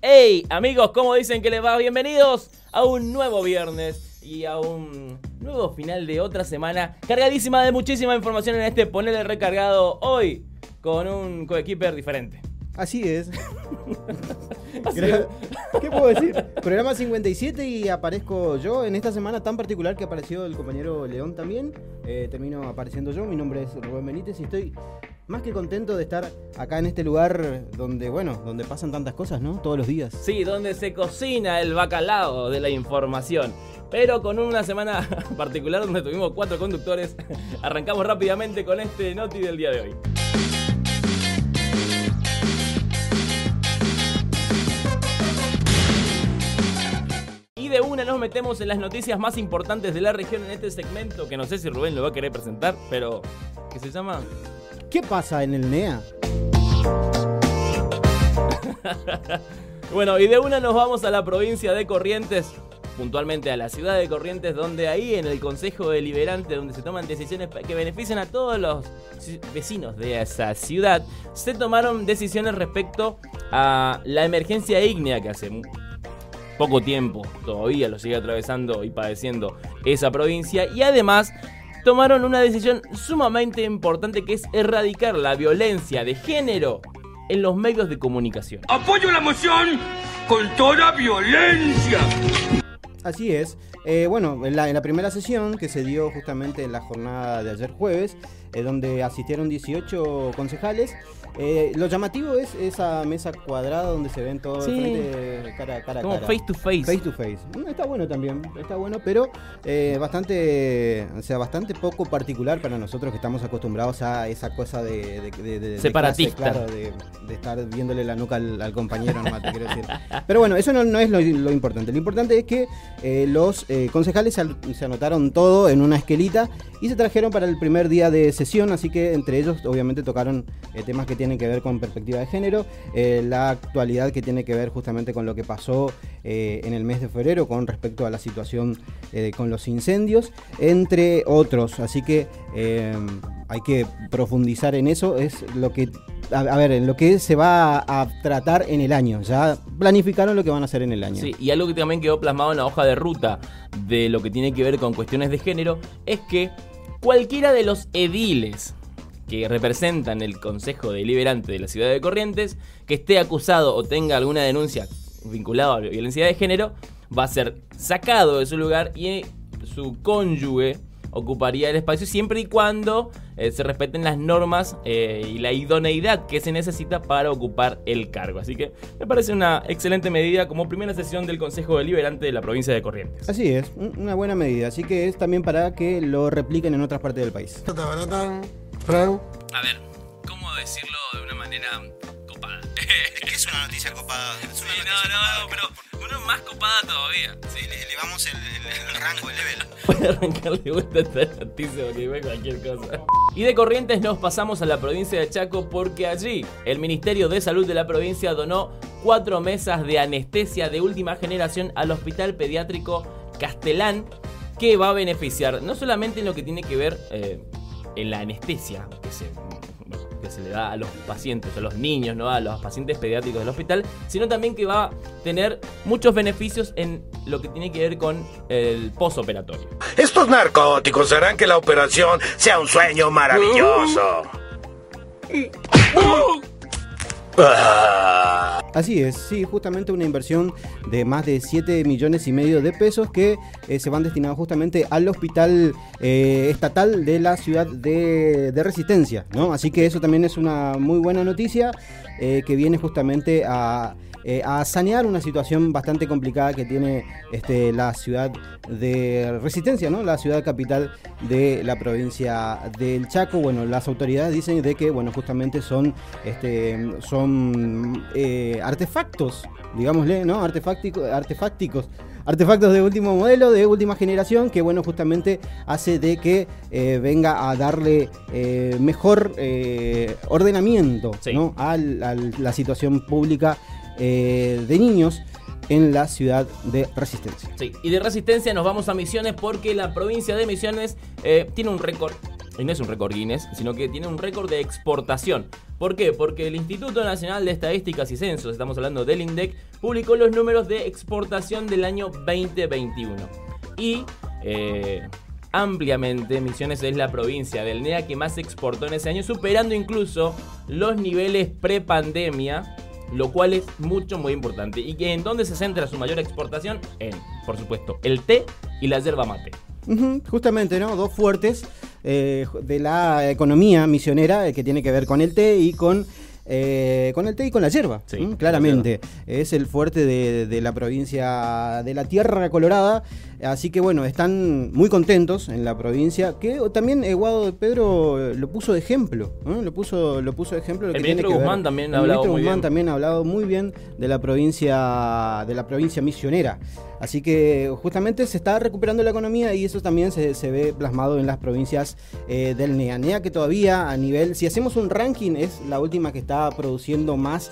Hey amigos, ¿cómo dicen que les va? Bienvenidos a un nuevo viernes y a un nuevo final de otra semana cargadísima de muchísima información en este Ponerle Recargado hoy con un coequiper diferente. Así es. Así ¿Qué puedo decir? Programa 57 y aparezco yo en esta semana tan particular que apareció el compañero León también. Eh, termino apareciendo yo. Mi nombre es Rubén Benítez y estoy más que contento de estar acá en este lugar donde, bueno, donde pasan tantas cosas, ¿no? Todos los días. Sí, donde se cocina el bacalao de la información. Pero con una semana particular donde tuvimos cuatro conductores, arrancamos rápidamente con este noti del día de hoy. De una nos metemos en las noticias más importantes de la región en este segmento, que no sé si Rubén lo va a querer presentar, pero que se llama ¿Qué pasa en el NEA? Bueno, y de una nos vamos a la provincia de Corrientes, puntualmente a la ciudad de Corrientes, donde ahí en el Consejo Deliberante, donde se toman decisiones que benefician a todos los ci- vecinos de esa ciudad, se tomaron decisiones respecto a la emergencia ígnea que hace poco tiempo todavía lo sigue atravesando y padeciendo esa provincia y además tomaron una decisión sumamente importante que es erradicar la violencia de género en los medios de comunicación. Apoyo la moción con toda violencia. Así es. Eh, bueno, en la, en la primera sesión que se dio justamente en la jornada de ayer jueves, eh, donde asistieron 18 concejales, eh, lo llamativo es esa mesa cuadrada donde se ven todos Sí. frente, cara, cara Como cara. face to face. Face to face. Mm, Está bueno también, está bueno, pero eh, bastante, o sea, bastante poco particular para nosotros que estamos acostumbrados a esa cosa de, de- Separatista. clase, claro, de, de estar viéndole la nuca al, al compañero, nomás te quiero decir. Pero bueno, eso no, no es lo, lo importante. Lo importante es que eh, los eh, concejales se, se anotaron todo en una esquelita y se trajeron para el primer día de sesión, así que entre ellos obviamente tocaron temas que tienen que ver con perspectiva de género, eh, la actualidad que tiene que ver justamente con lo que pasó eh, en el mes de febrero con respecto a la situación eh, con los incendios, entre otros. Así que hay que profundizar en eso, es lo que... A, ver, lo que se va a, a tratar en el año. Ya planificaron lo que van a hacer en el año. Sí, y algo que también quedó plasmado en la hoja de ruta de lo que tiene que ver con cuestiones de género es que cualquiera de los ediles que representan el Consejo Deliberante de la Ciudad de Corrientes que esté acusado o tenga alguna denuncia vinculada a la violencia de género va a ser sacado de su lugar y su cónyuge ocuparía el espacio siempre y cuando eh, se respeten las normas eh, y la idoneidad que se necesita para ocupar el cargo. Así que me parece una excelente medida como primera sesión del Consejo Deliberante de la provincia de Corrientes. Así es, un- una buena medida. Así que es también para que lo repliquen en otras partes del país. A ver, ¿cómo decirlo de una manera copada? ¿Qué es una noticia copada? Es una Sí, noticia no, no, copada. no, pero una más copada todavía. Sí, le elevamos el, el- el rango, el level. Puede arrancarle vuelta a esta noticia porque ve cualquier cosa. Y de Corrientes nos pasamos a la provincia de Chaco porque allí el Ministerio de Salud de la provincia donó cuatro mesas de anestesia de última generación al Hospital Pediátrico Castelán que va a beneficiar no solamente en lo que tiene que ver eh, en la anestesia que se, que se le da a los pacientes, a los niños, ¿no? a los pacientes pediátricos del hospital, sino también que va a tener muchos beneficios en lo que tiene que ver con el posoperatorio. Estos narcóticos harán que la operación sea un sueño maravilloso. Ah. Así es, sí, justamente una inversión de más de 7 millones y medio de pesos que eh, se van destinados justamente al hospital eh, estatal de la ciudad de, Resistencia, ¿no? Así que eso también es una muy buena noticia eh, que viene justamente a, eh, a sanear una situación bastante complicada que tiene este, la ciudad de Resistencia, ¿no? La ciudad capital de la provincia del Chaco. Bueno, las autoridades dicen de que, bueno, justamente son, este, son eh, artefactos, digámosle, ¿no? Artefáctico- artefácticos. Artefactos de último modelo, de última generación, que bueno, justamente hace de que eh, venga a darle eh, mejor eh, ordenamiento Sí. ¿no? a la situación pública eh, de niños en la ciudad de Resistencia. Sí, y de Resistencia nos vamos a Misiones porque la provincia de Misiones eh, tiene un récord, y no es un récord Guinness, sino que tiene un récord de exportación. ¿Por qué? Porque el Instituto Nacional de Estadísticas y Censos, estamos hablando del INDEC, publicó los números de exportación del año 2021. Y eh, ampliamente Misiones es la provincia del NEA que más exportó en ese año, superando incluso los niveles pre-pandemia, lo cual es mucho, muy importante. ¿Y en dónde se centra su mayor exportación? En, por supuesto, el té y la yerba mate. Justamente, ¿no? Dos fuertes eh, de la economía misionera eh, que tiene que ver con el té y con, eh, con el té y con la hierba. Claramente. Es el fuerte de, de la provincia de la Tierra Colorada. Así que bueno, están muy contentos en la provincia. Que también eh, Guado de Pedro lo puso de ejemplo. Lo puso, lo puso de ejemplo. lo El que tiene ministro ver- Guzmán también ha el hablado ministro muy Guzmán bien. también ha hablado muy bien de la provincia de la provincia misionera. Así que justamente se está recuperando la economía y eso también se, se ve plasmado en las provincias eh, del NEA. NEA que todavía a nivel, si hacemos un ranking, es la última que está produciendo más.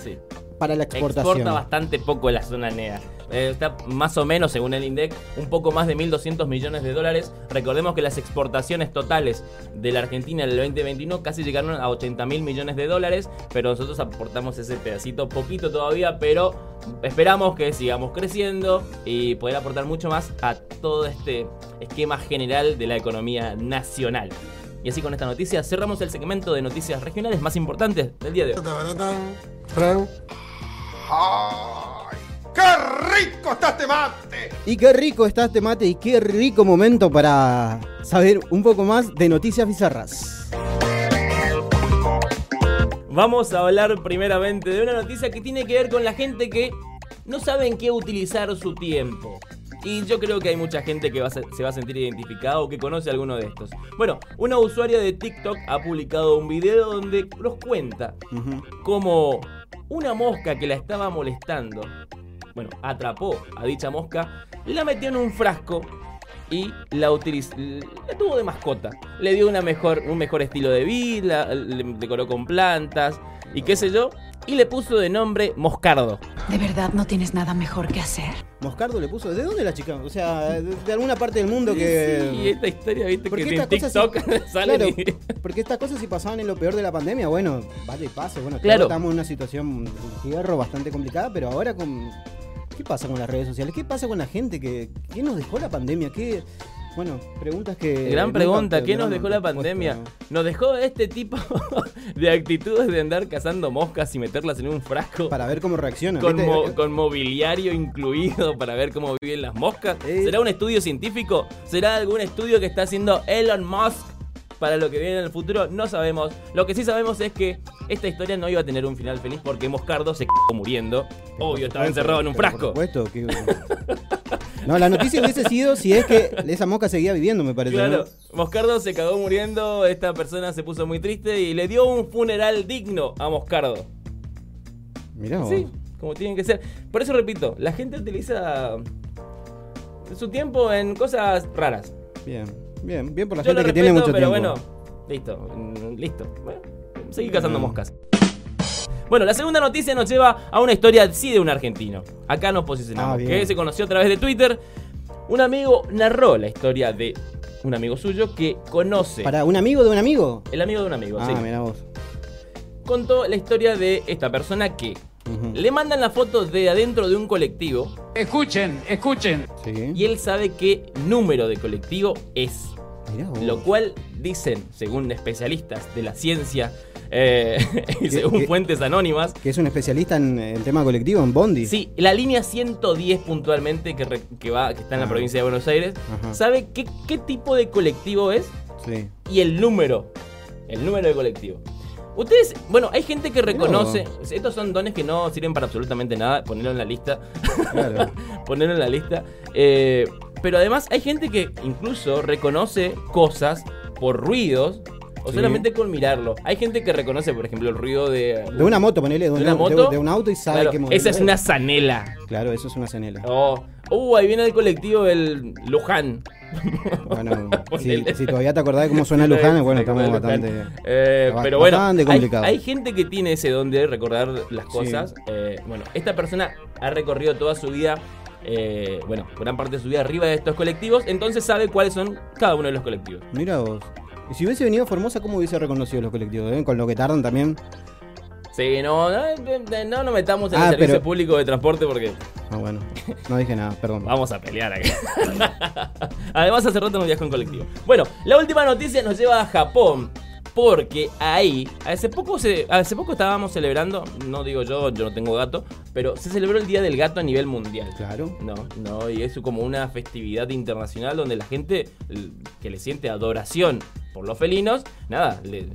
Para la exportación. Exporta bastante poco la zona NEA. Eh, está más o menos, según el INDEC, un poco más de 1.200 millones de dólares. Recordemos que las exportaciones totales de la Argentina en el 2021 casi llegaron a 80 mil millones de dólares, pero nosotros aportamos ese pedacito, poquito todavía, pero esperamos que sigamos creciendo y poder aportar mucho más a todo este esquema general de la economía nacional. Y así con esta noticia cerramos el segmento de noticias regionales más importantes del día de hoy. ¡Ay! ¡Qué rico está este mate! Y qué rico está este mate y qué rico momento para saber un poco más de noticias bizarras. Vamos a hablar primeramente de una noticia que tiene que ver con la gente que no sabe en qué utilizar su tiempo. Y yo creo que hay mucha gente que va a se va a sentir identificada o que conoce alguno de estos. Bueno, una usuaria de TikTok ha publicado un video donde nos cuenta cómo una mosca que la estaba molestando, bueno, atrapó a dicha mosca, la metió en un frasco y la utilizó, la tuvo de mascota. Le dio una mejor, un mejor estilo de vida, le decoró con plantas y qué sé yo, y le puso de nombre Moscardo. ¿De verdad no tienes nada mejor que hacer? Moscardo le puso. ¿De dónde la chica? O sea, de, de alguna parte del mundo que. Sí, esta historia, viste, Porque que en estas cosas TikTok claro, y... porque estas cosas si pasaban en lo peor de la pandemia, bueno, vaya y pase. Bueno, Claro. claro. estamos en una situación de encierro bastante complicada, pero ahora con. ¿Qué pasa con las redes sociales? ¿Qué pasa con la gente? ¿Qué, qué nos dejó la pandemia? ¿Qué, bueno, preguntas que. Gran pregunta, ¿qué nos dejó la pandemia? ¿no? Nos dejó este tipo de actitudes de andar cazando moscas y meterlas en un frasco. Para ver cómo reaccionan. con, con mobiliario incluido para ver cómo viven las moscas. Eh. ¿Será un estudio científico? ¿Será algún estudio que está haciendo Elon Musk para lo que viene en el futuro? No sabemos. Lo que sí sabemos es que esta historia no iba a tener un final feliz porque Moscardo se quedó muriendo. Obvio, estaba encerrado en un frasco. Por supuesto. que- No, la noticia hubiese sido si es que esa mosca seguía viviendo, me parece. Claro, ¿no? Moscardo se cagó muriendo, esta persona se puso muy triste y le dio un funeral digno a Moscardo. Mirá vos. Sí, como tienen que ser. Por eso repito, la gente utiliza su tiempo en cosas raras. Bien, bien, bien por la Yo gente lo que respeto, tiene mucho pero tiempo. bueno, listo, mm, listo. Bueno, seguí cazando Mm. moscas. Bueno, la segunda noticia nos lleva a una historia sí de un argentino. Acá nos posicionamos, Ah, que se conoció a través de Twitter. Un amigo narró la historia de un amigo suyo que conoce. ¿Para un amigo de un amigo? El amigo de un amigo, Ah, sí. mirá vos. Contó la historia de esta persona que le mandan la foto de adentro de un colectivo Escuchen, escuchen. Sí. y él sabe qué número de colectivo es. Mirá vos. Lo cual dicen, según especialistas de la ciencia eh, y ¿Qué- según fuentes anónimas, Que es un especialista en, en tema colectivo, en Bondi. sí, la línea 110 puntualmente que, re- que va, que está en la Ah. provincia de Buenos Aires, Ajá. sabe qué, qué tipo de colectivo es Sí. y el número. El número de colectivo. Ustedes, bueno, hay gente que reconoce, estos son dones que no sirven para absolutamente nada, ponerlo en la lista. Claro. ponerlo en la lista. Eh, pero además hay gente que incluso reconoce cosas por ruidos o Sí. solamente con mirarlo. Hay gente que reconoce, por ejemplo, el ruido de... De una moto, ponele, de, un- ¿De una moto? de un auto y sabe Claro, qué modelo esa es una zanela. Claro, eso es una cenela. Oh, uh, ahí viene el colectivo del Luján. Bueno, si, todavía te acordás de cómo suena Luján, bueno, estamos bastante. Eh, pero bueno, bastante hay, complicado. hay gente que tiene ese don de recordar las Sí. cosas. Eh, bueno, esta persona ha recorrido toda su vida, eh, bueno, gran parte de su vida arriba de estos colectivos, entonces sabe cuáles son cada uno de los colectivos. Mira vos. Y si hubiese venido a Formosa, ¿cómo hubiese reconocido los colectivos? eh? Con lo que tardan también. Sí, no, no, no, no nos metamos en Ah, el servicio pero- público de transporte porque Ah, bueno, no dije nada, perdón. vamos a pelear acá. Además, hace rato no viajo en colectivo. Bueno, la última noticia nos lleva a Japón. Porque ahí, hace poco, se, hace poco estábamos celebrando, no digo yo, yo no tengo gato, pero se celebró el Día del Gato a nivel mundial. Claro. No, no, y es como una festividad internacional donde la gente que le siente adoración por los felinos, nada, le, le-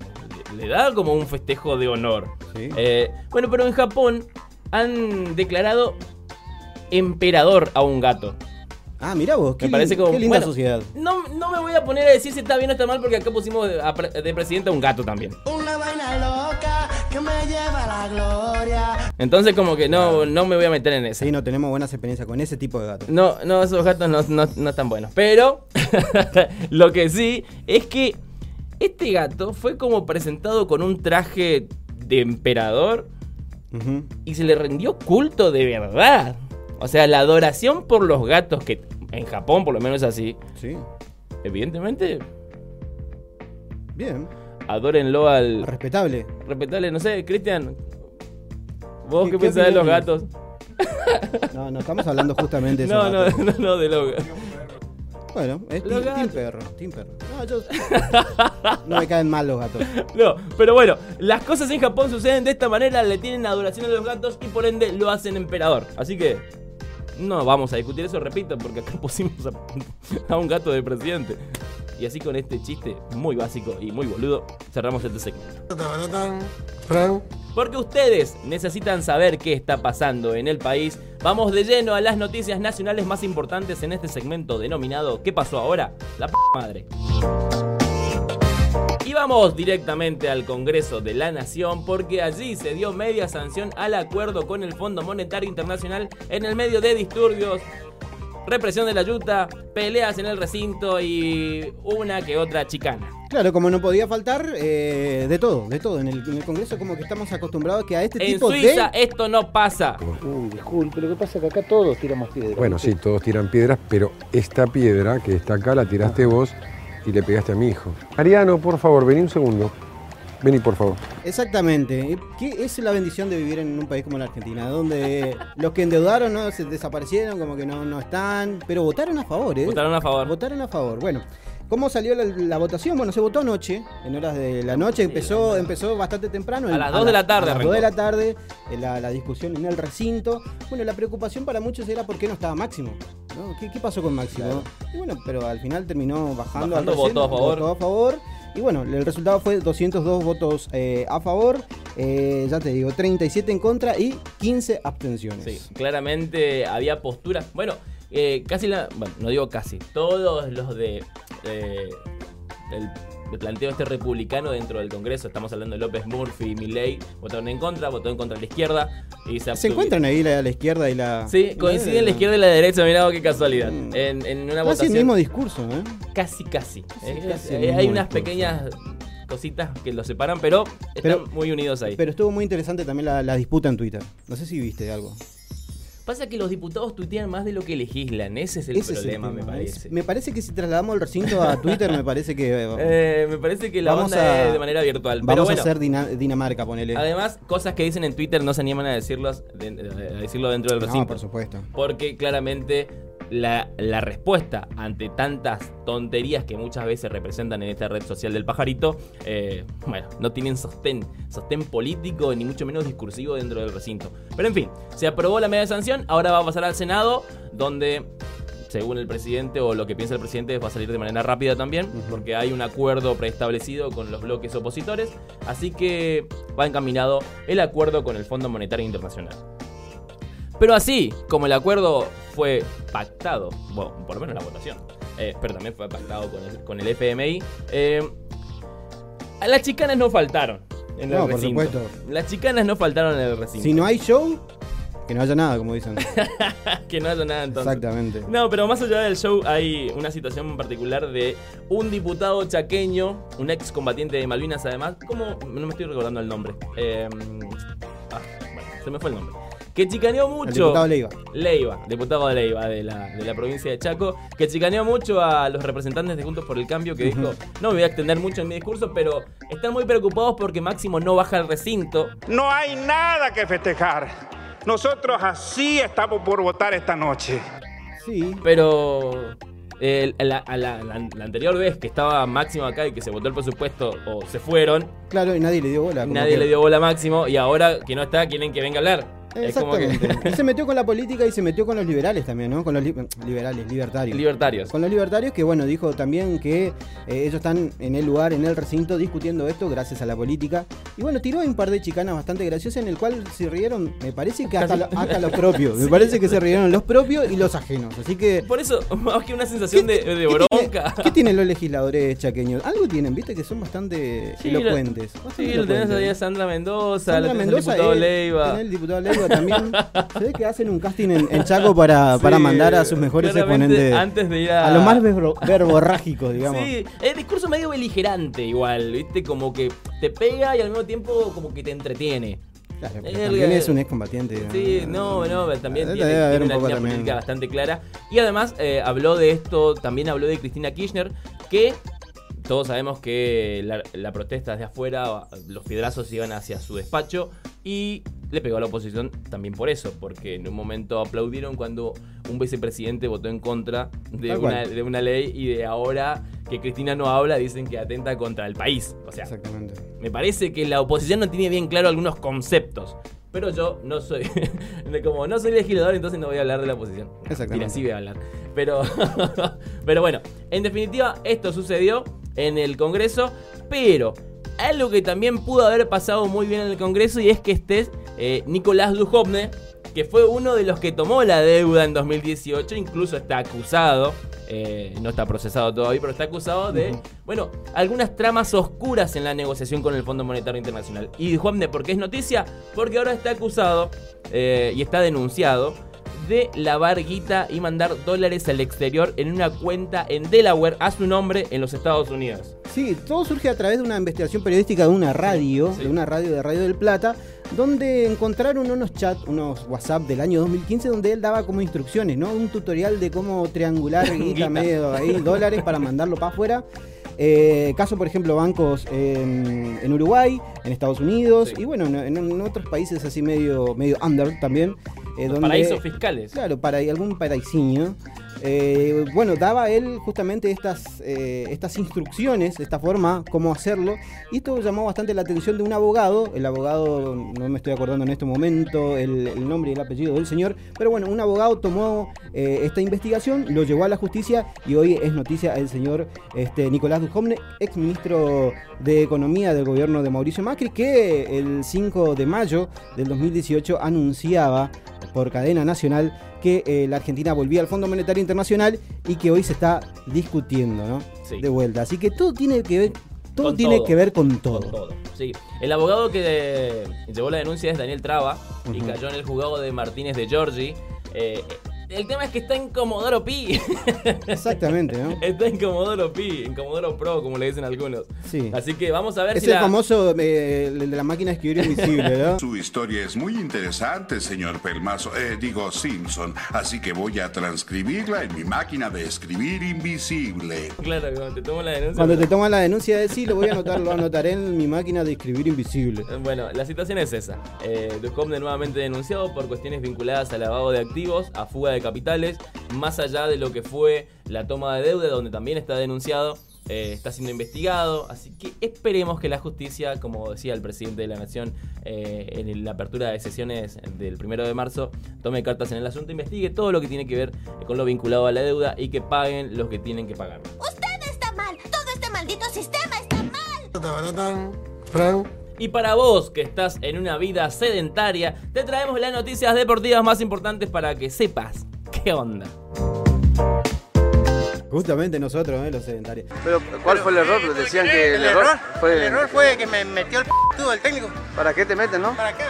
le da como un festejo de honor. Sí. Eh, bueno, pero en Japón han declarado emperador a un gato. Ah, mira vos, qué, Me parece como. qué linda bueno, sociedad. No, no me voy a poner a decir si está bien o está mal porque acá pusimos de, a pre- de presidente a un gato también. Una vaina loca que me lleva a la gloria. Entonces, como que no, no me voy a meter en eso. Sí, no tenemos buenas experiencias con ese tipo de gatos. No, no, esos gatos no, no- no están buenos. Pero lo que sí es que este gato fue como presentado con un traje de emperador y se le rindió culto de verdad. O sea, la adoración por los gatos, que en Japón por lo menos es así, Sí, evidentemente, bien. adórenlo al... Respetable. Respetable, no sé, Cristian, ¿vos ¿Qué- qué, pensás de los gatos? No, no, estamos hablando justamente de No, esos no, gatos. no, no, de los gatos. Bueno, es Los team, team perro, team perro. No, yo... no me caen mal los gatos. No, pero bueno, las cosas en Japón suceden de esta manera, le tienen adoración a los gatos y por ende lo hacen emperador. Así que no vamos a discutir eso, repito, porque acá pusimos a, un gato de presidente. Y así con este chiste muy básico y muy boludo, cerramos este segmento. Porque ustedes necesitan saber qué está pasando en el país. Vamos de lleno a las noticias nacionales más importantes en este segmento denominado ¿Qué pasó ahora? La p madre. Y vamos directamente al Congreso de la Nación porque allí se dio media sanción al acuerdo con el Fondo Monetario Internacional en el medio de disturbios, represión de la yuta, peleas en el recinto y una que otra chicana. Claro, como no podía faltar, eh, de todo, de todo. En el, en el Congreso como que estamos acostumbrados a que a este En tipo Suiza de... esto no pasa. Uy, disculpe, lo que pasa es que acá todos tiramos piedras. Bueno, sí, todos tiran piedras, pero esta piedra que está acá la tiraste vos y le pegaste a mi hijo. Mariano, por favor, vení un segundo. Vení, por favor. Exactamente. ¿Qué es la bendición de vivir en un país como la Argentina? Donde los que endeudaron no se desaparecieron, como que no, no están, pero votaron a favor, ¿eh? Votaron a favor. Votaron a favor. Bueno, ¿cómo salió la, la votación? Bueno, se votó anoche, en horas de la noche. Empezó, empezó bastante temprano. A las dos de la tarde A las arrancó. 2 de la tarde, eh, la, la discusión en el recinto. Bueno, la preocupación para muchos era por qué no estaba Máximo. ¿No? ¿Qué, qué pasó con Máximo? Y bueno, pero al final terminó bajando. al Bajando, recinto, votó a favor. votó a favor. Y bueno, el resultado fue 202 votos eh, a favor, eh, ya te digo, 37 en contra y 15 abstenciones. Sí, claramente había posturas. Bueno, eh, casi la. Bueno, no digo casi. Todos los de. el, el planteo este republicano dentro del Congreso, estamos hablando de López Murphy y Milley, votaron en contra, votó en contra la izquierda y se Se encuentran ahí la, la izquierda y la... Sí, coinciden la izquierda y la derecha, mirá qué casualidad. Mm. En, en una Casi votación. el mismo discurso, ¿eh? Casi, casi. Eh, eh, hay unas discurso. pequeñas cositas que los separan, pero están Pero- muy unidos ahí. Pero estuvo muy interesante también la, la disputa en Twitter. No sé si viste algo. Pasa que los diputados tuitean más de lo que legislan, ese es el Ese es el problema, me parece. Me parece que si trasladamos el recinto a Twitter, me parece que... Eh, me parece que la Vamos onda a- es de manera virtual. Vamos pero bueno, a hacer Dina- Dinamarca, ponele. además, cosas que dicen en Twitter no se animan a, decirlos, de- a decirlo dentro del no, recinto. por supuesto. Porque claramente la, la respuesta ante tantas tonterías que muchas veces representan en esta red social del pajarito, eh, bueno, no tienen sostén, sostén político ni mucho menos discursivo dentro del recinto. Pero en fin, se aprobó la media sanción, ahora va a pasar al Senado, donde según el presidente o lo que piensa el presidente va a salir de manera rápida también, porque hay un acuerdo preestablecido con los bloques opositores, así que va encaminado el acuerdo con el Fondo Monetario Internacional. Pero así como el acuerdo fue pactado, bueno, por lo menos la votación, eh, pero también fue pactado con el, con el FMI, eh, a las chicanas no faltaron en el No, por recinto. supuesto. Las chicanas no faltaron en el recinto. Si no hay show, que no haya nada, como dicen. que no haya nada entonces. Exactamente. No, pero más allá del show hay una situación en particular de un diputado chaqueño, un ex combatiente de Malvinas además, como no me estoy recordando el nombre. Eh, ah, bueno, se me fue el nombre. Que chicaneó mucho. El diputado Leiva. Leiva, diputado de Leiva de la, de la provincia de Chaco, que chicaneó mucho a los representantes de Juntos por el Cambio, que dijo, no me voy a extender mucho en mi discurso, pero están muy preocupados porque Máximo no baja al recinto. No hay nada que festejar. Nosotros así estamos por votar esta noche. Sí. Pero eh, la, a la- la- la anterior vez que estaba Máximo acá y que se votó el presupuesto o se fueron, Claro, y nadie le dio bola. nadie que- le dio bola a Máximo y ahora que no está quieren que venga a hablar. Que- Exactamente. Y se metió con la política y se metió con los liberales también, ¿no? Con los li- liberales, libertarios. Libertarios. Con los libertarios que, bueno, dijo también que eh, ellos están en el lugar, en el recinto, discutiendo esto gracias a la política. Y bueno, tiró un par de chicanas bastante graciosas en el cual se rieron, me parece que hasta, Casi- lo- hasta los propios. Me parece que se rieron los propios y los ajenos. Así que... Por eso, más que una sensación de, de ¿Qué bronca. tiene- ¿Qué tienen los legisladores chaqueños? Algo tienen, viste, que son bastante Sí, lo- elocuentes. Sí, lo tenés ahí a Sandra Mendoza, Sandra lo tenés Mendoza, al diputado él, Leiva. tenés el diputado Leiva también. Se ve que hacen un casting en, en Chaco para, para mandar a sus mejores exponentes. antes de ir a- a lo más verbo- verborrágico, digamos. Sí, es discurso medio beligerante igual, ¿viste? Como que te pega y al mismo tiempo como que te entretiene. Claro, El- también es un excombatiente. Sí, no, no, también Debe tiene, haber tiene un una línea también. política bastante clara. Y además eh, habló de esto, también habló de Cristina Kirchner, que todos sabemos que la, la protesta de afuera, los piedrazos iban hacia su despacho y le pegó a la oposición también por eso, porque en un momento aplaudieron cuando un vicepresidente votó en contra de una, de una ley y de ahora que Cristina no habla dicen que atenta contra el país. O sea, Exactamente. me parece que la oposición no tiene bien claro algunos conceptos. Pero yo no soy. como no soy legislador, entonces no voy a hablar de la oposición. Exactamente. Mira, sí voy a hablar. Pero. pero bueno, en definitiva, esto sucedió en el Congreso. Pero. Algo que también pudo haber pasado muy bien en el Congreso y es que esté eh, Nicolás Dujovne, que fue uno de los que tomó la deuda en 2018, incluso está acusado, eh, no está procesado todavía, pero está acusado de, bueno, algunas tramas oscuras en la negociación con el Fondo Monetario Internacional. Y Dujovne, ¿por qué es noticia? Porque ahora está acusado eh, y está denunciado de lavar guita y mandar dólares al exterior en una cuenta en Delaware a su nombre en los Estados Unidos. Sí, todo surge a través de una investigación periodística de una radio, de una radio de Radio del Plata, donde encontraron unos chats, unos WhatsApp del año 2015, donde él daba como instrucciones, ¿no? Un tutorial de cómo triangular guita, Guita. medio ahí, dólares para mandarlo para afuera. Eh, caso, por ejemplo, bancos en, en Uruguay, en Estados Unidos y bueno, en, en otros países así medio, medio under también. eh, Los donde- paraísos fiscales. Claro, para algún paraísiño. Eh, bueno, daba él justamente estas, eh, estas instrucciones, esta forma, cómo hacerlo. Y esto llamó bastante la atención de un abogado. El abogado, no me estoy acordando en este momento el, nombre y el apellido del señor. Pero bueno, un abogado tomó eh, esta investigación, lo llevó a la justicia y hoy es noticia el señor este, Nicolás Dujovne, ex ministro de Economía del gobierno de Mauricio Macri, que el 5 de mayo del 2018 anunciaba por cadena nacional que eh, la Argentina volvía al Fondo Monetario Internacional y que hoy se está discutiendo, ¿no? Sí. De vuelta. Así que todo tiene que ver, todo Con tiene todo. que ver con todo. Con todo. Sí. El abogado que eh, llevó la denuncia es Daniel Traba y cayó en el juzgado de Martínez de Giorgi. Eh, el tema es que está en Comodoro Pi. Exactamente, ¿no? está en Comodoro Pi, en Comodoro Pro, como le dicen algunos. Sí. Así que vamos a ver Es si el la- famoso eh, el de la máquina de escribir invisible, ¿no? Su historia es muy interesante, señor Pelmazo, eh, digo Simpson, así que voy a transcribirla en mi máquina de escribir invisible. Claro, cuando te tomo la denuncia. Cuando te toman la denuncia de sí, lo voy a anotar, lo anotaré en mi máquina de escribir invisible. Bueno, la situación es esa. Eh, Ducomne nuevamente denunciado por cuestiones vinculadas al lavado de activos, a fuga de capitales, más allá de lo que fue la toma de deuda, donde también está denunciado, eh, está siendo investigado. Así que esperemos que la justicia, como decía el presidente de la Nación eh, en la apertura de sesiones del primero de marzo, tome cartas en el asunto, investigue todo lo que tiene que ver con lo vinculado a la deuda y que paguen los que tienen que pagar. Usted está mal. Todo este maldito sistema está mal. Y para vos que estás en una vida sedentaria, te traemos las noticias deportivas más importantes para que sepas qué onda. Justamente nosotros, ¿eh? los sedentarios. Pero, ¿cuál fue el error? Decían que el, error, fue... El error fue que me metió el p*** el técnico. ¿Para qué te meten, no? ¿Para qué?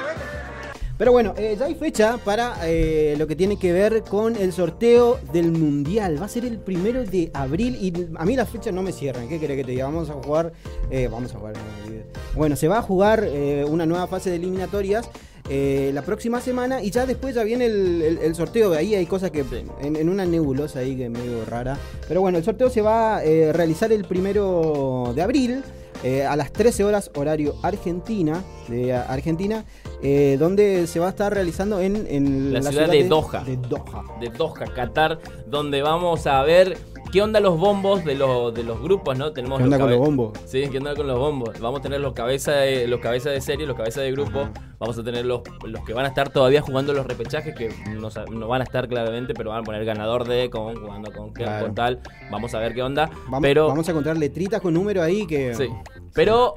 Pero bueno, eh, ya hay fecha para eh, lo que tiene que ver con el sorteo del Mundial. Va a ser el primero de abril y a mí las fechas no me cierran. ¿Qué querés que te diga? Vamos a jugar. eh, vamos a jugar. olvides. Bueno, se va a jugar eh, una nueva fase de eliminatorias. eh, la próxima semana y ya después ya viene el, sorteo. Ahí hay cosas que en, una nebulosa ahí que medio rara. Pero bueno, el sorteo se va a eh, realizar el primero de abril. eh, a las 13 horas horario Argentina, de Argentina, eh, donde se va a estar realizando en, en La, ciudad, de, Doha. de Doha. De Doha, Qatar, donde vamos a ver qué onda los bombos de los, de los grupos, ¿no? Tenemos ¿Qué onda con cabe- los bombos? Sí, qué onda con los bombos. Vamos a tener los cabezas de, los cabezas de serie, los cabezas de grupo. Vamos a tener los, los que van a estar todavía jugando los repechajes, que no, no van a estar claramente, pero van a poner ganador de, con, jugando con, qué, Claro. con tal. Vamos a ver qué onda. Vamos, pero vamos a encontrar letritas con número ahí que. Sí. Pero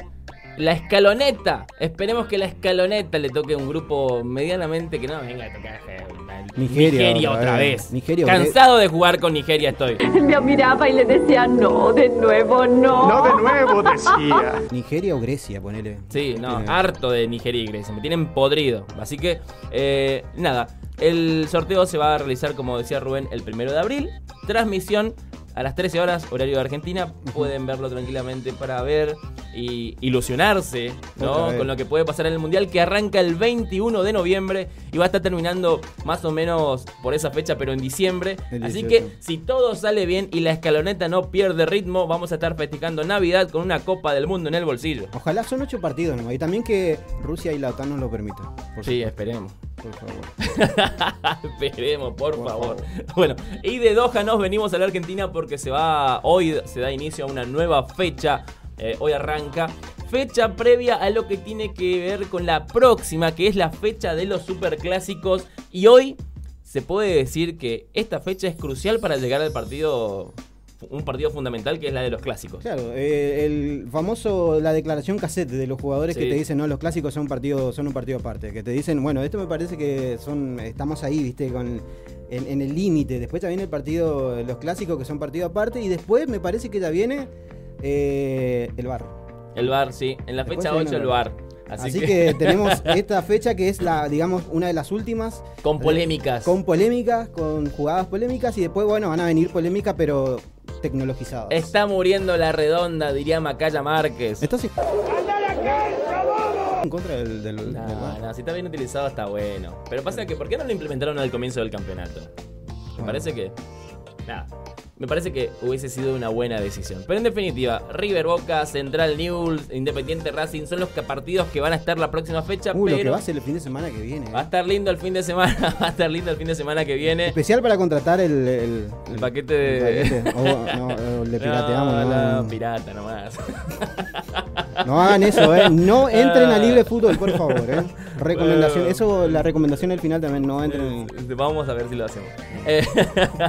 la escaloneta, esperemos que la escaloneta le toque un grupo medianamente que no venga a tocar eh, Nigeria otra, otra vez. vez. Nigeria, Cansado de jugar con Nigeria estoy. Me miraba y le decía, no, de nuevo, no. No, de nuevo, decía. Nigeria o Grecia, ponele. Sí, no, Tiene- harto de Nigeria y Grecia. Me tienen podrido. Así que, eh, nada. El sorteo se va a realizar, como decía Rubén, el primero de abril. Transmisión a las 13 horas, horario de Argentina. Pueden verlo tranquilamente para ver y ilusionarse ¿no? con lo que puede pasar en el Mundial, que arranca el 21 de noviembre y va a estar terminando más o menos por esa fecha, pero en diciembre. El Así 18. que, si todo sale bien y la escaloneta no pierde ritmo, vamos a estar festejando Navidad con una Copa del Mundo en el bolsillo. Ojalá son ocho partidos nomás. Y también que Rusia y la OTAN nos lo permitan. por Sí, supuesto. esperemos. Por favor. Esperemos, por, favor. Bueno, y de Doha nos venimos a la Argentina porque se va. Hoy se da inicio a una nueva fecha. eh, hoy arranca. Fecha previa a lo que tiene que ver con la próxima, que es la fecha de los superclásicos. Y hoy se puede decir que esta fecha es crucial para llegar al partido. Un partido fundamental que es la de los clásicos. Claro, eh, el famoso, la declaración cassette de los jugadores que te dicen, no, los clásicos son un partido, son un partido aparte. Que te dicen, bueno, esto me parece que son, estamos ahí, viste, con en, en el límite. Después viene el partido, los clásicos que son partido aparte. Y después me parece que ya viene eh, el bar. El bar, sí. En la Después fecha se viene 8 el bar. Así, que... tenemos esta fecha que es la, digamos, una de las últimas. Con polémicas. Con polémicas, con jugadas polémicas. Y después, bueno, van a venir polémicas, pero tecnologizadas. Está muriendo la redonda, diría Macaya Márquez. Entonces. En contra del, del, del No, VAR. no, si está bien utilizado está bueno. Pero pasa que, ¿por qué no lo implementaron al comienzo del campeonato? Me parece que. Nada. Me parece que hubiese sido una buena decisión. Pero en definitiva, River Boca, Central News, Independiente Racing son los partidos que van a estar la próxima fecha. Uh, lo que pero va a ser el fin de semana que viene. va a estar lindo el fin de semana. Va a estar lindo el fin de semana que viene. Especial para contratar el, el, El paquete de. el paquete. O- no, le pirateamos, No, no, no, pirata nomás. No hagan eso, ¿eh? No entren a Libre Fútbol, por favor, ¿eh? Recomendación. Eso, la recomendación al final también, no entren. Eh, Vamos a ver si lo hacemos. Eh,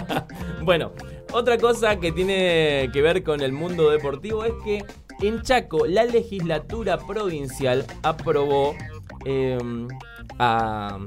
bueno, otra cosa que tiene que ver con el mundo deportivo es que en Chaco la legislatura provincial aprobó eh, a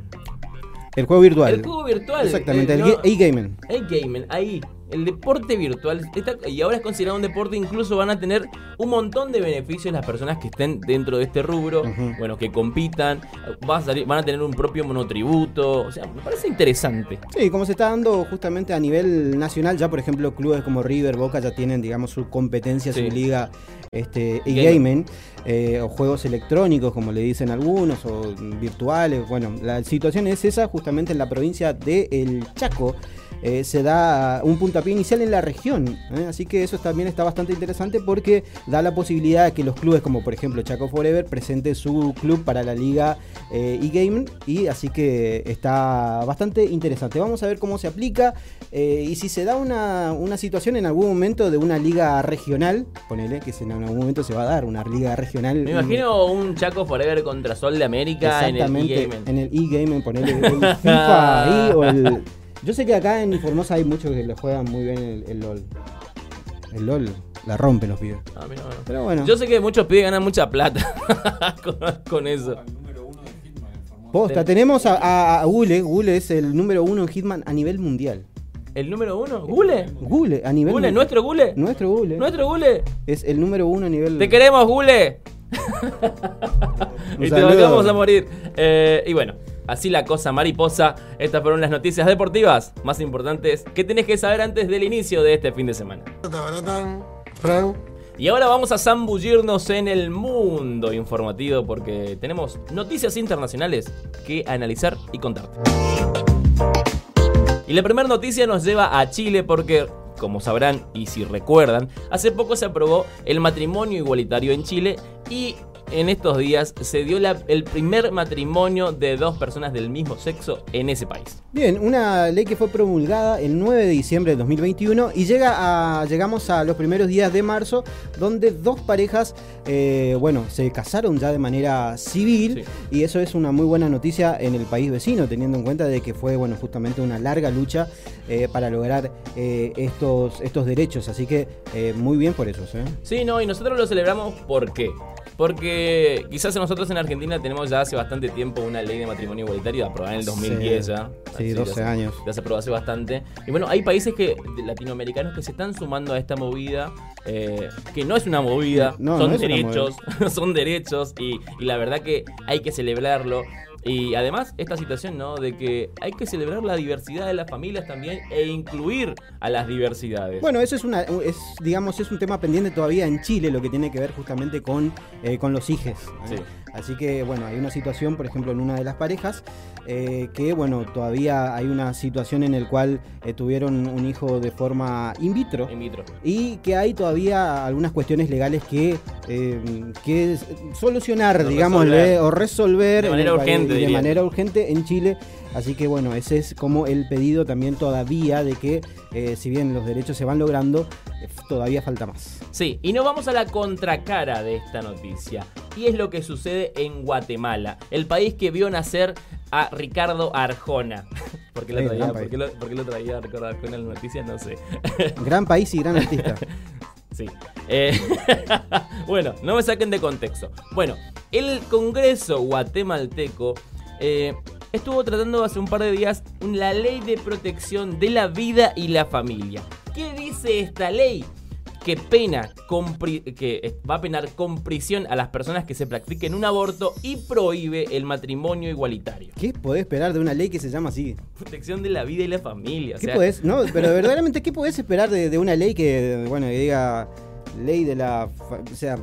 El juego virtual. el juego virtual. Exactamente, eh, el no- e-gaming. el gaming, ahí. El deporte virtual está- y ahora es considerado un deporte, incluso van a tener un montón de beneficios las personas que estén dentro de este rubro, bueno, que compitan, va a salir- van a tener un propio monotributo, o sea, me parece interesante. Sí, como se está dando justamente a nivel nacional, ya por ejemplo clubes como River, Boca ya tienen, digamos, su competencia, Sí. su liga este, Gaming. e-gaming, eh, o juegos electrónicos, como le dicen algunos, o virtuales. Bueno, la situación es esa, justamente en la provincia de El Chaco. Eh, se da un puntapié inicial en la región, ¿eh? así que eso también está bastante interesante porque da la posibilidad de que los clubes como por ejemplo Chaco Forever presente su club para la liga eh, e-gaming y así que está bastante interesante. Vamos a ver cómo se aplica eh, y si se da una, una situación en algún momento de una liga regional, ponele que en algún momento se va a dar una liga regional. Me imagino un Chaco Forever contra Sol de América en el e-gaming. en el e-gaming, ponele el FIFA ahí o el... Yo sé que acá en Formosa hay muchos que le juegan muy bien el, el LOL. El LOL la rompen los pibes. Ah, mira, bueno. Pero bueno. Yo sé que muchos pibes ganan mucha plata con, con eso. Posta, tenemos a, a, a Gule, Gule es el número uno en Hitman a nivel mundial. ¿El número uno? ¿Gule? Gule, a nivel ¿Gule? ¿Nuestro Gule? Nuestro Gule. ¿Nuestro Gule? Es el número uno a nivel. ¡Te queremos, Gule! Y te vamos a morir. Eh, y bueno, así la cosa mariposa. Estas fueron las noticias deportivas más importantes que tenés que saber antes del inicio de este fin de semana. Y ahora vamos a zambullirnos en el mundo informativo porque tenemos noticias internacionales que analizar y contarte. Y la primera noticia nos lleva a Chile porque, como sabrán y si recuerdan, hace poco se aprobó el matrimonio igualitario en Chile y en estos días se dio el primer matrimonio de dos personas del mismo sexo en ese país. Bien, una ley que fue promulgada el 9 de diciembre de 2021 y llega a, llegamos a los primeros días de marzo donde dos parejas, eh, bueno, se casaron ya de manera civil y eso es una muy buena noticia en el país vecino, teniendo en cuenta de que fue, bueno, justamente una larga lucha eh, para lograr eh, estos, estos derechos, así que eh, muy bien por eso. ¿eh? Sí, no, y nosotros lo celebramos ¿por qué? Porque quizás nosotros en Argentina tenemos ya hace bastante tiempo una ley de matrimonio igualitario aprobada en el 2010 Sí, ya. sí, Así, 12 ya se- años. Ya se aprobó hace bastante. Y bueno, hay países que latinoamericanos que se están sumando a esta movida, eh, que no es una movida, No, son no derechos, son derechos y, y la verdad que hay que celebrarlo. Y además esta situación, ¿no? De que hay que celebrar la diversidad de las familias también e incluir a las diversidades. Bueno, eso es una, es, digamos, es un tema pendiente todavía en Chile, lo que tiene que ver justamente con, eh, con los hijes. ¿eh? Sí. Así que, bueno, hay una situación, por ejemplo, en una de las parejas, eh, que, bueno, todavía hay una situación en el cual eh, tuvieron un hijo de forma in vitro. In vitro. Y que hay todavía algunas cuestiones legales que, eh, que solucionar, O resolver. o resolver De manera urgente, de diría. manera urgente en Chile. Así que bueno, ese es como el pedido también todavía de que eh, si bien los derechos se van logrando, eh, todavía falta más. Sí, y nos vamos a la contracara de esta noticia. Y es lo que sucede en Guatemala, el país que vio nacer a Ricardo Arjona. ¿Por qué lo traía, por qué lo, por qué lo traía Ricardo Arjona en la noticia? No sé. Gran país y gran artista. Sí. Eh, bueno, no me saquen de contexto. Bueno, el Congreso guatemalteco eh, estuvo tratando hace un par de días la ley de protección de la vida y la familia. ¿Qué dice esta ley? Que pena con que va a penar con prisión a las personas que se practiquen un aborto y prohíbe el matrimonio igualitario. ¿Qué podés esperar de una ley que se llama así? Protección de la vida y la familia. o ¿Qué sea, podés? No, pero verdaderamente, ¿qué podés esperar de, de una ley que, bueno, que diga ley de la. O sea,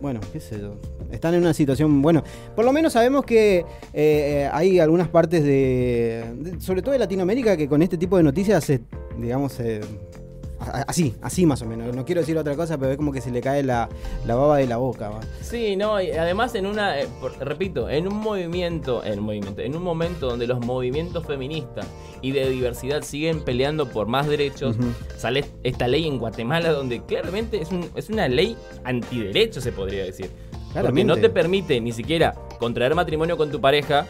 bueno, qué sé yo. Están en una situación, bueno, por lo menos sabemos que eh, eh, hay algunas partes de, de- sobre todo de Latinoamérica, que con este tipo de noticias, se, digamos, a- así, así más o menos. No quiero decir otra cosa, pero es como que se le cae la, la baba de la boca. ¿va? Sí, no, y además en una, eh, por- repito, en un movimiento, en un movimiento, en un momento donde los movimientos feministas y de diversidad siguen peleando por más derechos, sale esta ley en Guatemala donde claramente es, un- es una ley antiderecho, se podría decir. Porque Claramente. no te permite ni siquiera contraer matrimonio con tu pareja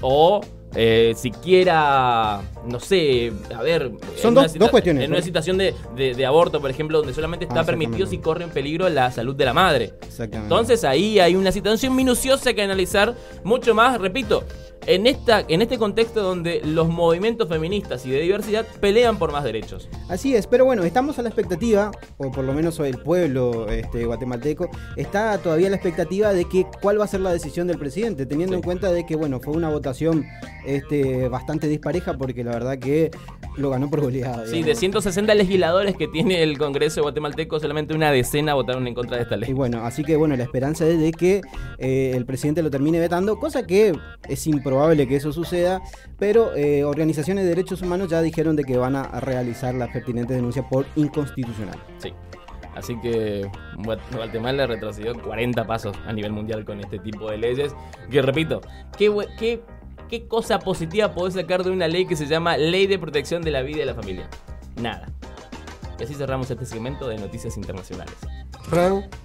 o eh, siquiera, no sé, a ver... Son dos- dos cuestiones, En una situación de, de- de aborto, por ejemplo, donde solamente está Ah, permitido si corre en peligro la salud de la madre. Exactamente. Entonces ahí hay una situación minuciosa que analizar mucho más, repito, en, esta, en este contexto donde los movimientos feministas y de diversidad pelean por más derechos. Así es, pero bueno, estamos a la expectativa, o por lo menos el pueblo este, guatemalteco, está todavía a la expectativa de que cuál va a ser la decisión del presidente, teniendo en cuenta de que bueno, fue una votación este, bastante dispareja, porque la verdad que lo ganó por goleada. Sí, de 160 legisladores que tiene el Congreso guatemalteco, solamente una decena votaron en contra de esta Y ley. bueno, así que bueno, la esperanza es de que eh, el presidente lo termine vetando, cosa que es improbable que eso suceda, pero eh, organizaciones de derechos humanos ya dijeron de que van a realizar las pertinentes denuncias por inconstitucional. Sí. Así que Guat- Guatemala retrocedió 40 pasos a nivel mundial con este tipo de leyes. Que repito, ¿qué, qué, qué cosa positiva podés sacar de una ley que se llama Ley de Protección de la Vida y la Familia? Nada. Y así cerramos este segmento de noticias internacionales.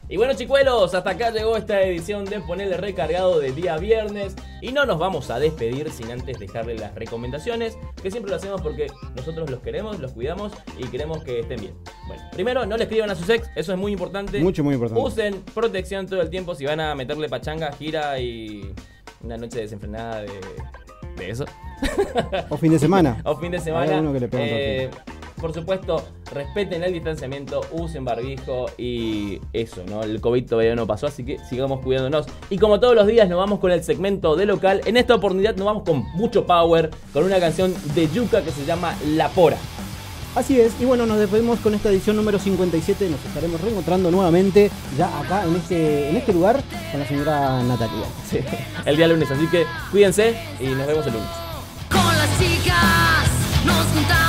Y bueno, chicuelos, hasta acá llegó esta edición de Ponerle Recargado del día viernes. Y no nos vamos a despedir sin antes dejarle las recomendaciones, que siempre lo hacemos porque nosotros los queremos, los cuidamos y queremos que estén bien. Bueno, primero, no le escriban a sus ex, eso es muy importante. Mucho, muy importante. Usen protección todo el tiempo si van a meterle pachanga, gira y una noche desenfrenada de, de eso. O fin de semana. o fin de semana. que le eh, por supuesto, respeten el distanciamiento, usen barbijo y eso, ¿no? El COVID todavía no pasó, así que sigamos cuidándonos. Y como todos los días nos vamos con el segmento de local, en esta oportunidad nos vamos con mucho power, con una canción de Yuka que se llama La Pora. Así es, y bueno, nos despedimos con esta edición número 57. Nos estaremos reencontrando nuevamente ya acá en este, en este lugar con la señora Natalia. Sí, el día lunes, así que cuídense y nos vemos el lunes. Con las chicas nos juntamos,